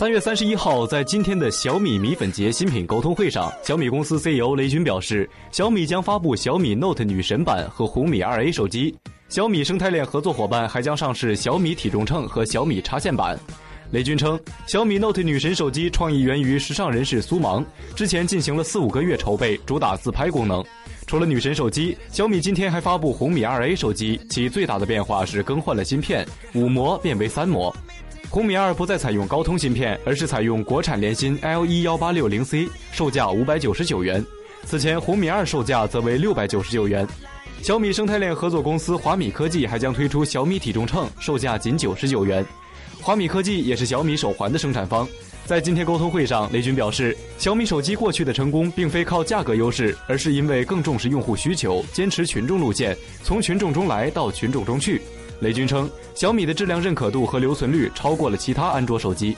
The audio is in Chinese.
三月三十一号，在今天的小米米粉节新品沟通会上，小米公司 CEO 雷军表示，小米将发布小米 Note 女神版和红米 2A 手机。小米生态链合作伙伴还将上市小米体重秤和小米插线板。雷军称，小米 Note 女神手机创意源于时尚人士苏芒，之前进行了四五个月筹备，主打自拍功能。除了女神手机，小米今天还发布红米 2A 手机，其最大的变化是更换了芯片，五模变为三模。红米二不再采用高通芯片，而是采用国产联芯 L 一幺八六零 C，售价五百九十九元。此前红米二售价则为六百九十九元。小米生态链合作公司华米科技还将推出小米体重秤，售价仅九十九元。华米科技也是小米手环的生产方。在今天沟通会上，雷军表示，小米手机过去的成功并非靠价格优势，而是因为更重视用户需求，坚持群众路线，从群众中来到群众中去。雷军称，小米的质量认可度和留存率超过了其他安卓手机。